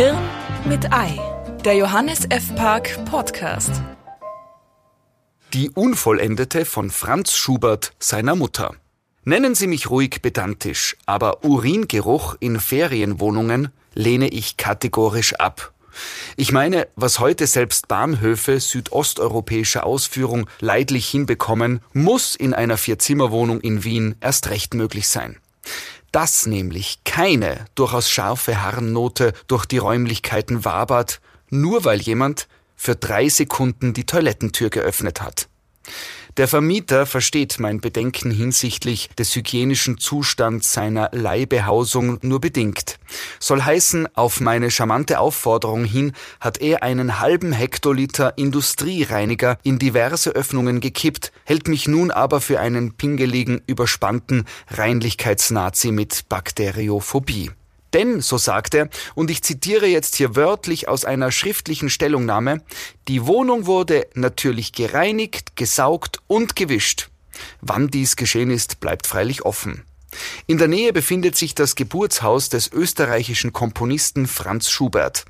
Hirn mit Ei, der Johannes F. Park Podcast. Die Unvollendete von Franz Schubert seiner Mutter. Nennen Sie mich ruhig pedantisch, aber Uringeruch in Ferienwohnungen lehne ich kategorisch ab. Ich meine, was heute selbst Bahnhöfe südosteuropäischer Ausführung leidlich hinbekommen, muss in einer Vierzimmerwohnung in Wien erst recht möglich sein dass nämlich keine durchaus scharfe Harnnote durch die Räumlichkeiten wabert, nur weil jemand für drei Sekunden die Toilettentür geöffnet hat. Der Vermieter versteht mein Bedenken hinsichtlich des hygienischen Zustands seiner Leihbehausung nur bedingt. Soll heißen, auf meine charmante Aufforderung hin hat er einen halben Hektoliter Industriereiniger in diverse Öffnungen gekippt, hält mich nun aber für einen pingeligen, überspannten Reinlichkeitsnazi mit Bakteriophobie. Denn, so sagt er, und ich zitiere jetzt hier wörtlich aus einer schriftlichen Stellungnahme, die Wohnung wurde natürlich gereinigt, gesaugt und gewischt. Wann dies geschehen ist, bleibt freilich offen. In der Nähe befindet sich das Geburtshaus des österreichischen Komponisten Franz Schubert.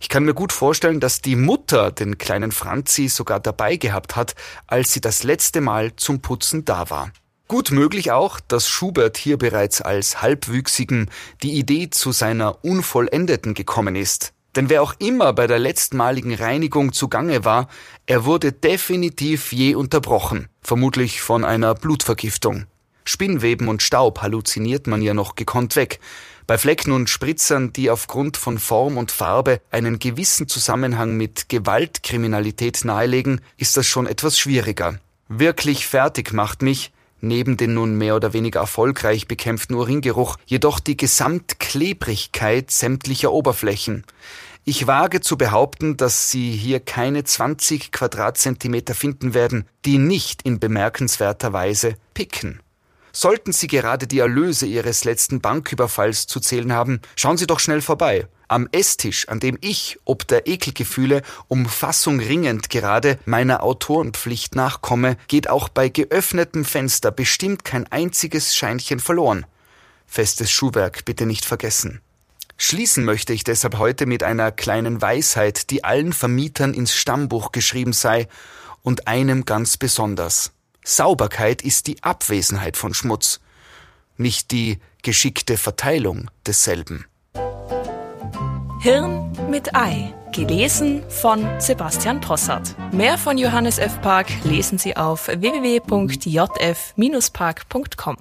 Ich kann mir gut vorstellen, dass die Mutter den kleinen Franzi sogar dabei gehabt hat, als sie das letzte Mal zum Putzen da war. Gut möglich auch, dass Schubert hier bereits als Halbwüchsigen die Idee zu seiner Unvollendeten gekommen ist. Denn wer auch immer bei der letztmaligen Reinigung zugange war, er wurde definitiv je unterbrochen, vermutlich von einer Blutvergiftung. Spinnweben und Staub halluziniert man ja noch gekonnt weg. Bei Flecken und Spritzern, die aufgrund von Form und Farbe einen gewissen Zusammenhang mit Gewaltkriminalität nahelegen, ist das schon etwas schwieriger. Wirklich fertig macht mich, neben den nun mehr oder weniger erfolgreich bekämpften Uringeruch jedoch die Gesamtklebrigkeit sämtlicher Oberflächen. Ich wage zu behaupten, dass Sie hier keine 20 Quadratzentimeter finden werden, die nicht in bemerkenswerter Weise picken. Sollten Sie gerade die Erlöse Ihres letzten Banküberfalls zu zählen haben, schauen Sie doch schnell vorbei. Am Esstisch, an dem ich, ob der Ekelgefühle, um Fassung ringend gerade meiner Autorenpflicht nachkomme, geht auch bei geöffnetem Fenster bestimmt kein einziges Scheinchen verloren. Festes Schuhwerk bitte nicht vergessen. Schließen möchte ich deshalb heute mit einer kleinen Weisheit, die allen Vermietern ins Stammbuch geschrieben sei, und einem ganz besonders. Sauberkeit ist die Abwesenheit von Schmutz, nicht die geschickte Verteilung desselben. Hirn mit Ei. Gelesen von Sebastian Possart. Mehr von Johannes F. Park lesen Sie auf www.jf-park.com.